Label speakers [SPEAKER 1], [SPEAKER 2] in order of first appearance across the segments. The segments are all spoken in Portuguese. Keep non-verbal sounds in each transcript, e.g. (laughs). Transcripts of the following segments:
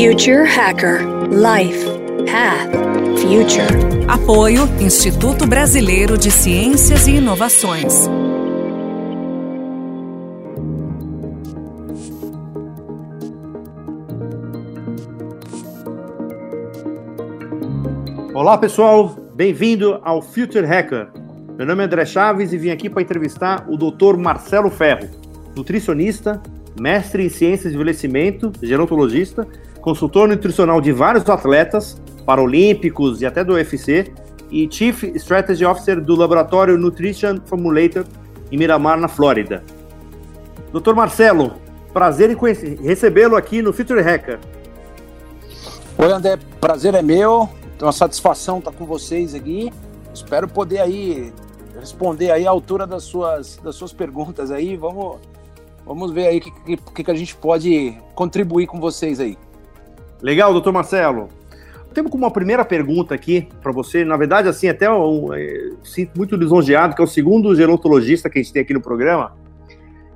[SPEAKER 1] Future Hacker Life Path Future.
[SPEAKER 2] Apoio Instituto Brasileiro de Ciências e Inovações.
[SPEAKER 3] Olá pessoal, bem-vindo ao Future Hacker. Meu nome é André Chaves e vim aqui para entrevistar o Dr. Marcelo Ferro, nutricionista, mestre em ciências de envelhecimento, gerontologista, consultor nutricional de vários atletas, paralímpicos e até do UFC, e Chief Strategy Officer do laboratório Nutrition Formulator em Miramar, na Flórida. Dr. Marcelo, prazer em recebê-lo aqui no Future Hacker.
[SPEAKER 4] Oi, André, prazer é meu. É uma satisfação estar com vocês aqui. Espero poder aí responder aí à altura das suas, das suas perguntas aí. Vamos, vamos ver aí o que, que, que a gente pode contribuir com vocês aí.
[SPEAKER 3] Legal, doutor Marcelo. Temos uma primeira pergunta aqui para você, na verdade, assim, até eu, eu, sinto muito lisonjeado, que é o segundo gerontologista que a gente tem aqui no programa.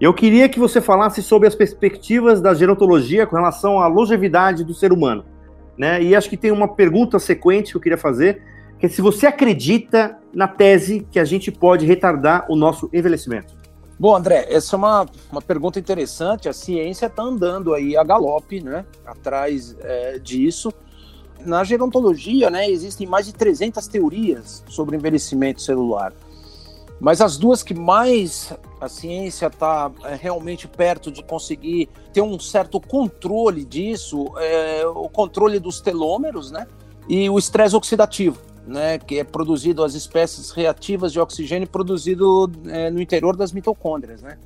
[SPEAKER 3] Eu queria que você falasse sobre as perspectivas da gerontologia com relação à longevidade do ser humano. Né? E acho que tem uma pergunta sequente que eu queria fazer, que é se você acredita na tese que a gente pode retardar o nosso envelhecimento.
[SPEAKER 4] Bom, André, essa é uma, uma pergunta interessante. A ciência está andando aí a galope, né, atrás é, disso. Na gerontologia, né, existem mais de 300 teorias sobre envelhecimento celular. Mas as duas que mais a ciência está é, realmente perto de conseguir ter um certo controle disso é o controle dos telômeros, né? E o estresse oxidativo, né? Que é produzido as espécies reativas de oxigênio produzido é, no interior das mitocôndrias, né?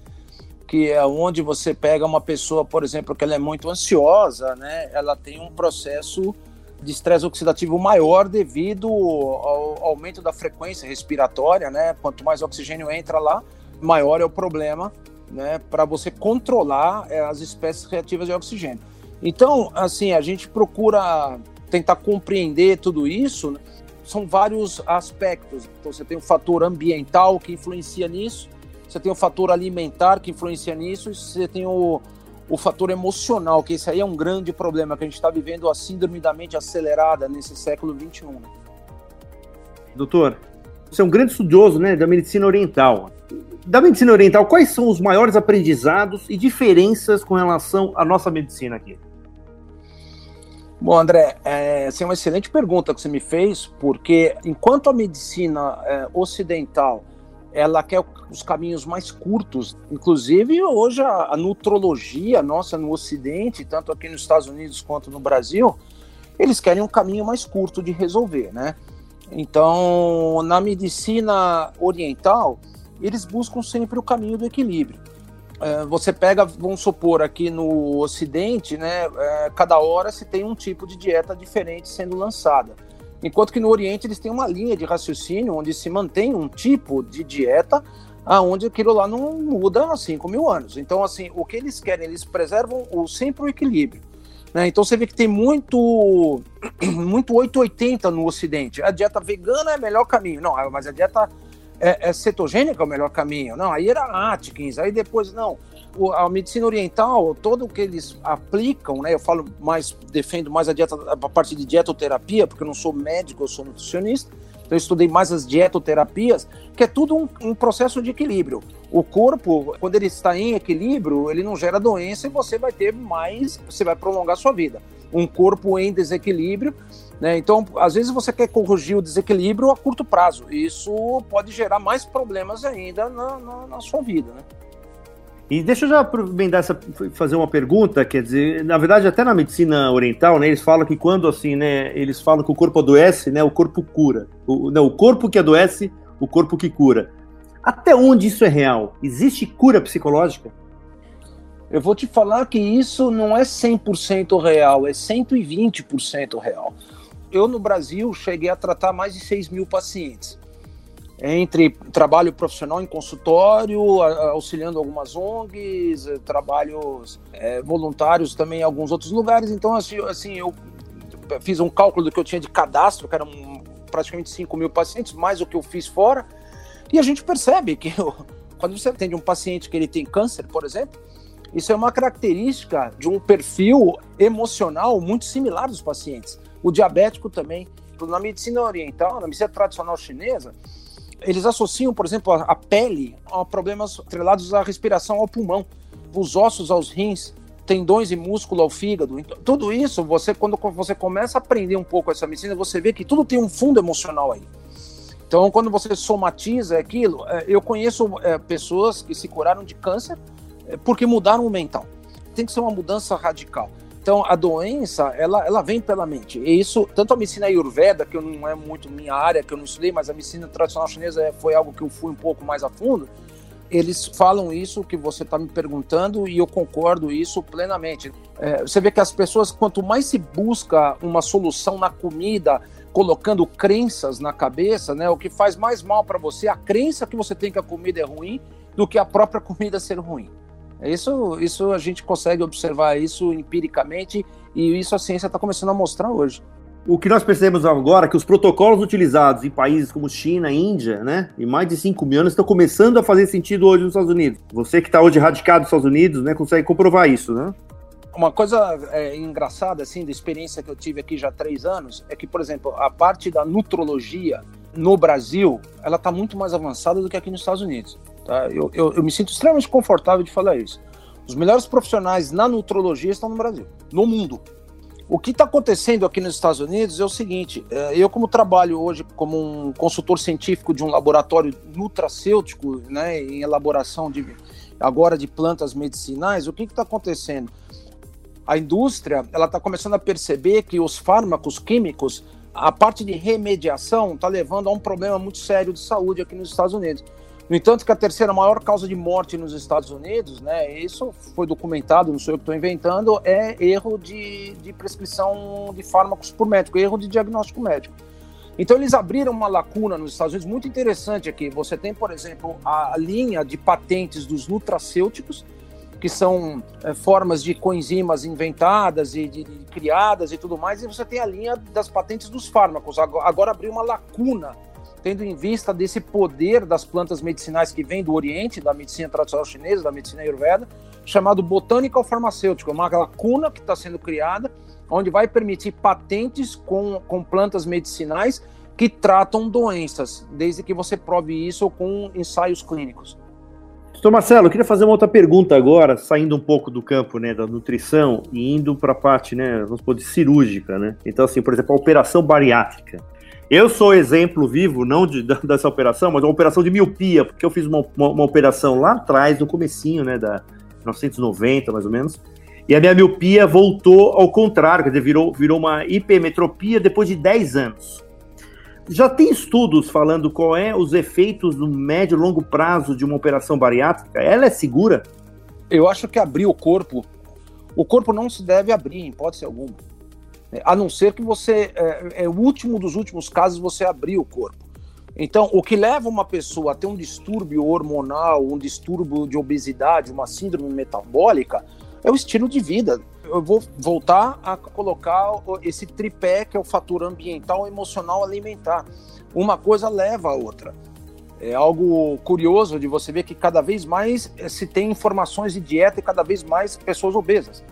[SPEAKER 4] Que é onde você pega uma pessoa, por exemplo, que ela é muito ansiosa, né? Ela tem um processo de estresse oxidativo maior devido ao aumento da frequência respiratória, né? Quanto mais oxigênio entra lá, maior é o problema, né? Para você controlar é, as espécies reativas de oxigênio. Então, assim, a gente procura tentar compreender tudo isso. Né? São vários aspectos. Então, você tem o fator ambiental que influencia nisso, você tem o fator alimentar que influencia nisso, e você tem o, o fator emocional, que esse aí é um grande problema, que a gente está vivendo a síndrome da mente acelerada nesse século XXI. Né?
[SPEAKER 3] Doutor, você é um grande estudioso né, da medicina oriental. Da medicina oriental, quais são os maiores aprendizados e diferenças com relação à nossa medicina aqui?
[SPEAKER 4] Bom, André, é, é uma excelente pergunta que você me fez, porque enquanto a medicina é, ocidental ela quer os caminhos mais curtos. Inclusive, hoje a, a nutrologia nossa no Ocidente, tanto aqui nos Estados Unidos quanto no Brasil, eles querem um caminho mais curto de resolver, né? Então, na medicina oriental, eles buscam sempre o caminho do equilíbrio. É, você pega, vamos supor, aqui no Ocidente, né? É, cada hora se tem um tipo de dieta diferente sendo lançada. Enquanto que no Oriente eles têm uma linha de raciocínio onde se mantém um tipo de dieta aonde aquilo lá não muda há 5 mil anos. Então, assim, o que eles querem, eles preservam o, sempre o equilíbrio. Né? Então você vê que tem muito, (clears throat) muito 880 no Ocidente. A dieta vegana é o melhor caminho. Não, mas a dieta é, é cetogênica é o melhor caminho. Não, aí era Atkins, aí depois, não a medicina oriental, todo o que eles aplicam, né? Eu falo mais, defendo mais a dieta, a parte de dietoterapia, porque eu não sou médico, eu sou nutricionista. Então eu estudei mais as dietoterapias, que é tudo um, um, processo de equilíbrio. O corpo, quando ele está em equilíbrio, ele não gera doença e você vai ter mais, você vai prolongar a sua vida. Um corpo em desequilíbrio, né? Então, às vezes você quer corrigir o desequilíbrio a curto prazo. Isso pode gerar mais problemas ainda na, na, na sua vida, né?
[SPEAKER 3] E deixa eu já aproveitar essa, fazer uma pergunta, quer dizer, na verdade, até na medicina oriental, né, eles falam que quando assim, né, eles falam que o corpo adoece, né, o corpo cura. O, não, o corpo que adoece, o corpo que cura. Até onde isso é real? Existe cura psicológica?
[SPEAKER 4] Eu vou te falar que isso não é 100% real, é 120% real. Eu, no Brasil, cheguei a tratar mais de 6 mil pacientes entre trabalho profissional em consultório, auxiliando algumas ONGs, eh, trabalhos é, voluntários também em alguns outros lugares. Então, assim, assim, eu fiz um cálculo do que eu tinha de cadastro, que eram praticamente 5 mil pacientes, mais o que eu fiz fora. E a gente percebe que quando você atende um paciente que ele tem câncer, por exemplo, Isso é uma característica de um perfil emocional muito similar dos pacientes. O diabético também. Na medicina oriental, na medicina tradicional chinesa, eles associam, por exemplo, a pele a problemas atrelados à respiração ao pulmão, os ossos aos rins, tendões e músculo ao fígado. Então, tudo isso, você quando você começa a aprender um pouco essa medicina, você vê que tudo tem um fundo emocional aí. Então, quando você somatiza aquilo, é, eu conheço é, pessoas que se curaram de câncer é, porque mudaram o mental. Tem que ser uma mudança radical. Então, a doença, ela, ela vem pela mente. E isso, tanto a medicina ayurveda, que não é muito minha área, que eu não estudei, mas a medicina tradicional chinesa foi algo que eu fui um pouco mais a fundo, eles falam isso que você está me perguntando e eu concordo isso plenamente. É, você vê que as pessoas, quanto mais se busca uma solução na comida, colocando crenças na cabeça, né, o que faz mais mal para você, a crença que você tem que a comida é ruim, do que a própria (laughs) comida ser ruim. Isso, isso a gente consegue observar isso empiricamente e isso a ciência está começando a mostrar hoje.
[SPEAKER 3] O que nós percebemos agora é que os protocolos utilizados em países como China, Índia, né, e mais de 5 mil anos, estão começando a fazer sentido hoje nos Estados Unidos. Você que está hoje radicado nos Estados Unidos, né, consegue comprovar isso, né?
[SPEAKER 4] Uma coisa é, engraçada, assim, da experiência que eu tive aqui já há três anos, é que, por exemplo, a parte da nutrologia no Brasil, ela está muito mais avançada do que aqui nos Estados Unidos. Tá? Eu, eu, eu me sinto extremamente confortável de falar isso. Os melhores profissionais na nutrologia estão no Brasil, no mundo. O que está acontecendo aqui nos Estados Unidos é o seguinte: é, eu, como trabalho hoje como um consultor científico de um laboratório nutracêutico, né, em elaboração de agora de plantas medicinais, o que está acontecendo? A indústria ela está começando a perceber que os fármacos químicos, a parte de remediação, está levando a um problema muito sério de saúde aqui nos Estados Unidos. No entanto, que a terceira maior causa de morte nos Estados Unidos, né, isso foi documentado, não sou eu que estou inventando, é erro de, de prescrição de fármacos por médico, erro de diagnóstico médico. Então eles abriram uma lacuna nos Estados Unidos muito interessante aqui. Você tem, por exemplo, a linha de patentes dos nutracêuticos, que são é, formas de coenzimas inventadas e de, de, criadas e tudo mais, e você tem a linha das patentes dos fármacos. Agora, agora abriu uma lacuna tendo em vista desse poder das plantas medicinais que vem do Oriente, da medicina tradicional chinesa, da medicina ayurveda, chamado botânico farmacêutico, uma lacuna que está sendo criada, onde vai permitir patentes com, com plantas medicinais que tratam doenças, desde que você prove isso com ensaios clínicos.
[SPEAKER 3] Doutor Marcelo, eu queria fazer uma outra pergunta agora, saindo um pouco do campo né, da nutrição e indo para a parte, né, vamos supor, de cirúrgica, né? Então, assim, por exemplo, a operação bariátrica. Eu sou exemplo vivo, não de, dessa operação, mas uma operação de miopia, porque eu fiz uma, uma, uma, operação lá atrás, no comecinho, né, da 1990, mais ou menos, e a minha miopia voltou ao contrário, quer dizer, virou, virou uma hipermetropia depois de 10 anos. Já tem estudos falando qual é os efeitos no médio e longo prazo de uma operação bariátrica? Ela é segura?
[SPEAKER 4] Eu acho que abrir o corpo, o corpo não se deve abrir, em hipótese alguma a não ser que você, é, é o último dos últimos casos, você abrir o corpo. Então, o que leva uma pessoa a ter um distúrbio hormonal, um distúrbio de obesidade, uma síndrome metabólica, é o estilo de vida. Eu vou voltar a colocar esse tripé que é o fator ambiental, emocional, alimentar. Uma coisa leva a outra. É algo curioso de você ver que cada vez mais eh, se tem informações de dieta e cada vez mais pessoas obesas.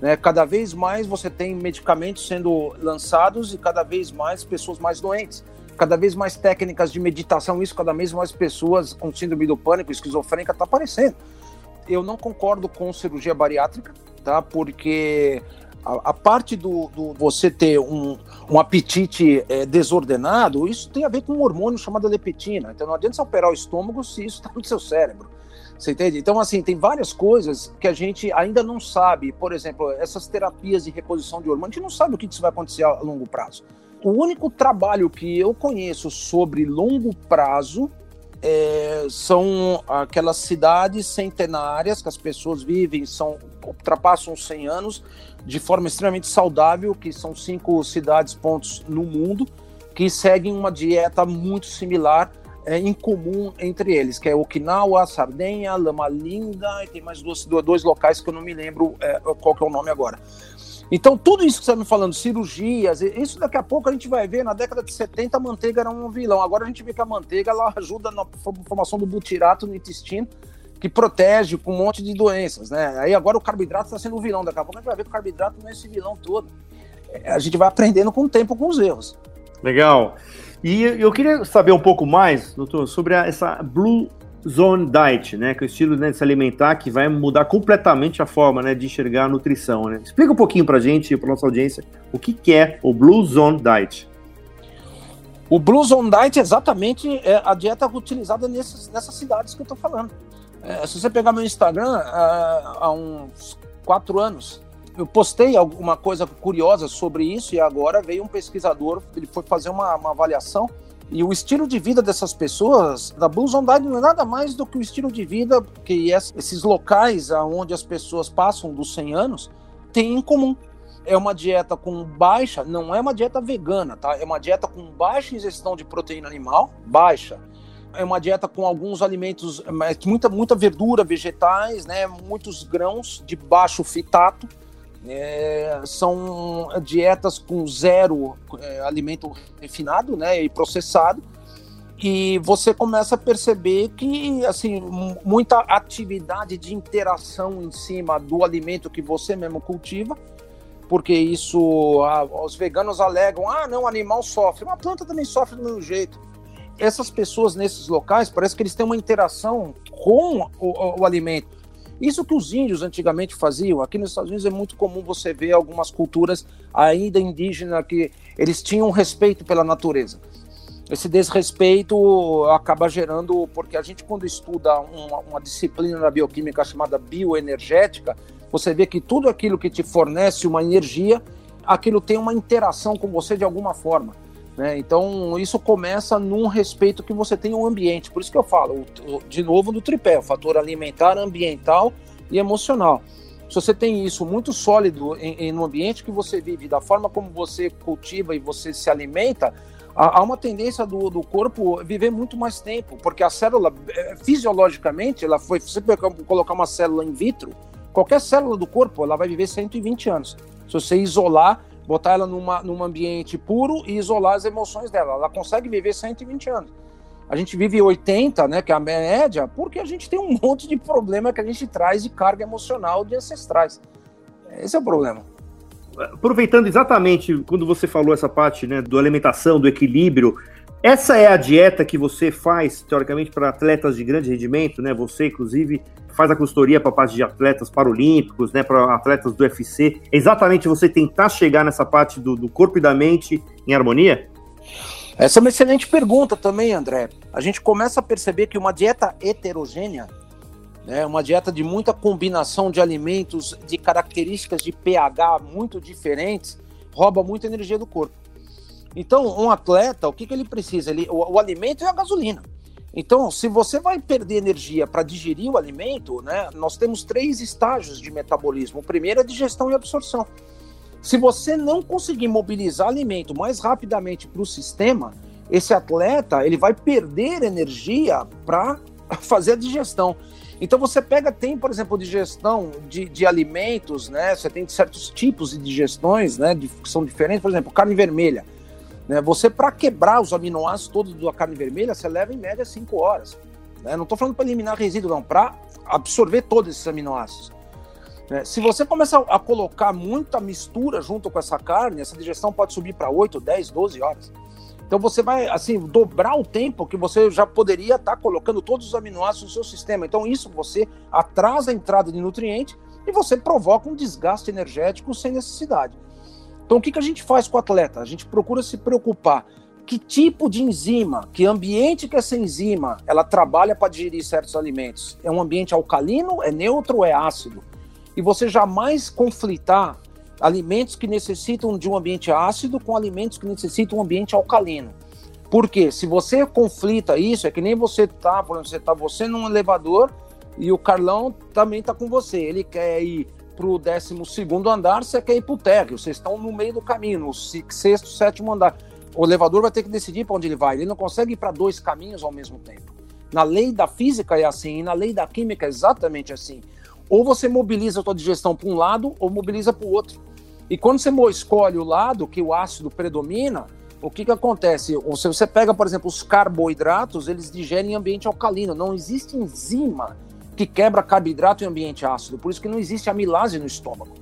[SPEAKER 4] Né? Cada vez mais você tem medicamentos sendo lançados e cada vez mais pessoas mais doentes. Cada vez mais técnicas de meditação, isso cada vez mais pessoas com síndrome do pânico, esquizofrênica, está aparecendo. Eu não concordo com cirurgia bariátrica, tá? Porque a, a parte do, do, você ter um, um apetite é, desordenado, isso tem a ver com um hormônio chamado leptina. Então não adianta você operar o estômago se isso está no seu cérebro. Você entende? Então, assim, tem várias coisas que a gente ainda não sabe. Por exemplo, essas terapias de reposição de hormônio, a gente não sabe o que isso vai acontecer a longo prazo. O único trabalho que eu conheço sobre longo prazo é, são aquelas cidades centenárias que as pessoas vivem, são ultrapassam 100 anos de forma extremamente saudável, que são cinco cidades pontos no mundo, que seguem uma dieta muito similar é, em comum entre eles, que é Okinawa, Sardenha, Lama Linda, e tem mais dois, dois locais que eu não me lembro é, qual que é o nome agora. Então, tudo isso que você está me falando, cirurgias, isso daqui a pouco a gente vai ver. Na década de 70, a manteiga era um vilão. Agora a gente vê que a manteiga ela ajuda na formação do butirato no intestino, que protege com um monte de doenças, né? Aí agora o carboidrato está sendo o vilão, daqui a pouco a gente vai ver que o carboidrato não é esse vilão todo. É, a gente vai aprendendo com o tempo com os erros.
[SPEAKER 3] Legal. E eu queria saber um pouco mais, doutor, sobre a, essa Blue Zone Diet, né? Que é o estilo né, de se alimentar que vai mudar completamente a forma né, de enxergar a nutrição, né? Explica um pouquinho pra gente e pra nossa audiência o que, que é o Blue Zone Diet.
[SPEAKER 4] O Blue Zone Diet é exatamente é a dieta utilizada nessas, nessas cidades que eu estou falando. É, se você pegar meu Instagram, há uns quatro anos, eu postei alguma coisa curiosa sobre isso e agora veio um pesquisador, ele foi fazer uma, uma avaliação e o estilo de vida dessas pessoas, da Blue Zone Diet não é nada mais do que o estilo de vida que esses locais onde as pessoas passam dos 100 anos têm em comum é uma dieta com baixa, não é uma dieta vegana, tá? É uma dieta com baixa ingestão de proteína animal, baixa. É uma dieta com alguns alimentos, muita, muita verdura, vegetais, né? Muitos grãos de baixo fitato. É, são dietas com zero é, alimento refinado, né? E processado e você começa a perceber que assim muita atividade de interação em cima do alimento que você mesmo cultiva porque isso ah, os veganos alegam, ah, não, animal sofre, uma planta também sofre do mesmo jeito. Essas pessoas nesses locais parece que eles têm uma interação com o, o, o alimento. Isso que os índios antigamente faziam, aqui nos Estados Unidos é muito comum você ver algumas culturas ainda indígenas que eles tinham respeito pela natureza. Esse desrespeito acaba gerando, porque a gente quando estuda uma, uma disciplina da bioquímica chamada bioenergética, você vê que tudo aquilo que te fornece uma energia, aquilo tem uma interação com você de alguma forma. Né? Então, isso começa num respeito que você tem ao ambiente. Por isso que eu falo, de novo, do tripé, o fator alimentar, ambiental e emocional. Se você tem isso muito sólido em, em, no ambiente que você vive, da forma como você cultiva e você se alimenta, há, há uma tendência do, do corpo viver muito mais tempo, porque a célula, eh, fisiologicamente, ela foi. Se você colocar uma célula in vitro, Qualquer célula do corpo, ela vai viver 120 anos. Se você isolar, botar ela numa, num ambiente puro e isolar as emoções dela, ela consegue viver 120 anos. A gente vive 80, né, que é a média, porque a gente tem um monte de problema que a gente traz de carga emocional de ancestrais. Esse é o problema.
[SPEAKER 3] Aproveitando exatamente quando você falou essa parte, né, do alimentação, do equilíbrio, essa é a dieta que você faz, teoricamente, para atletas de grande rendimento, né? Você, inclusive, faz a consultoria para a parte de atletas paralímpicos, né? Para atletas do UFC. exatamente você tentar chegar nessa parte do, do corpo e da mente em harmonia?
[SPEAKER 4] Essa é uma excelente pergunta também, André. A gente começa a perceber que uma dieta heterogênea, né, uma dieta de muita combinação de alimentos, de características de pH muito diferentes, rouba muita energia do corpo. Então, um atleta, o que, que ele precisa? Ele, o, o alimento é a gasolina. Então, se você vai perder energia para digerir o alimento, né, nós temos três estágios de metabolismo. O primeiro é digestão e absorção. Se você não conseguir mobilizar alimento mais rapidamente para o sistema, esse atleta ele vai perder energia para (laughs) fazer a digestão. Então você pega, tem, por exemplo, digestão de, de alimentos, né? Você tem certos tipos de digestões, né? De, que são diferentes, por exemplo, carne vermelha. Né? Você, para quebrar os aminoácidos todos da carne vermelha, você leva em média 5 horas. Né? Não estou falando para eliminar resíduo, não, para absorver todos esses aminoácidos. Né? Se você começar a colocar muita mistura junto com essa carne, essa digestão pode subir para 8, 10, 12 horas. Então você vai assim dobrar o tempo que você já poderia estar tá colocando todos os aminoácidos no seu sistema. Então isso você atrasa a entrada de nutriente e você provoca um desgaste energético sem necessidade. Então, o que, que a gente faz com o atleta? A gente procura se preocupar que tipo de enzima, que ambiente que essa enzima ela trabalha para digerir certos alimentos. É um ambiente alcalino, é neutro é ácido? E você jamais conflitar alimentos que necessitam de um ambiente ácido com alimentos que necessitam um ambiente alcalino. Porque se você conflita isso, é que nem você tá, por exemplo, você tá você num elevador e o Carlão também tá com você. Ele quer ir para o 12 andar, você quer ir para o térreo, vocês estão no meio do caminho, no sexto, sétimo andar. O elevador vai ter que decidir para onde ele vai, ele não consegue ir para dois caminhos ao mesmo tempo. Na lei da física é assim, e na lei da química é exatamente assim. Ou você mobiliza a sua digestão para um lado, ou mobiliza para o outro. E quando você escolhe o lado que o ácido predomina, o que, que acontece? Se você pega, por exemplo, os carboidratos, eles digerem em ambiente alcalino. Não existe enzima que quebra carboidrato em ambiente ácido. Por isso que não existe amilase no estômago.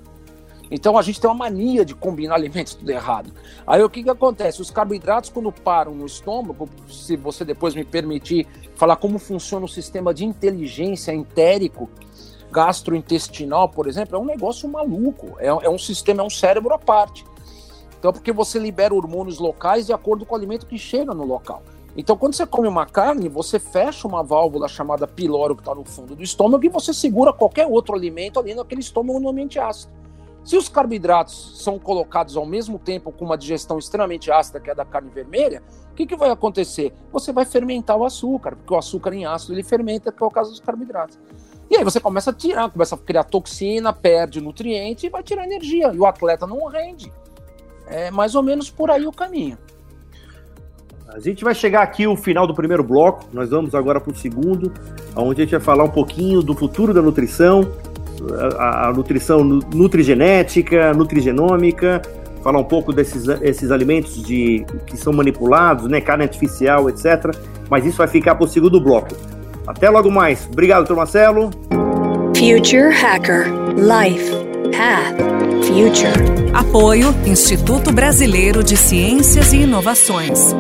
[SPEAKER 4] Então a gente tem uma mania de combinar alimentos tudo errado. Aí o que, que acontece? Os carboidratos, quando param no estômago, se você depois me permitir falar como funciona o sistema de inteligência entérico gastrointestinal, por exemplo, é um negócio maluco. É, é um sistema, é um cérebro à parte. Então, porque você libera hormônios locais de acordo com o alimento que chega no local. Então, quando você come uma carne, você fecha uma válvula chamada piloro que está no fundo do estômago e você segura qualquer outro alimento ali naquele estômago no ambiente ácido. Se os carboidratos são colocados ao mesmo tempo com uma digestão extremamente ácida, que é a da carne vermelha, o que, que vai acontecer? Você vai fermentar o açúcar, porque o açúcar em ácido ele fermenta por causa dos carboidratos. E aí você começa a tirar, começa a criar toxina, perde nutriente e vai tirar energia. E o atleta não rende. É mais ou menos por aí o caminho.
[SPEAKER 3] A gente vai chegar aqui ao final do primeiro bloco, nós vamos agora para o segundo, onde a gente vai falar um pouquinho do futuro da nutrição, a, a nutrição nutrigenética, nutrigenômica, falar um pouco desses esses alimentos de, que são manipulados, né, carne artificial, etc. Mas isso vai ficar para o segundo bloco. Até logo mais. Obrigado, doutor Marcelo.
[SPEAKER 1] Future Hacker Life Path Future.
[SPEAKER 2] Apoio Instituto Brasileiro de Ciências e Inovações.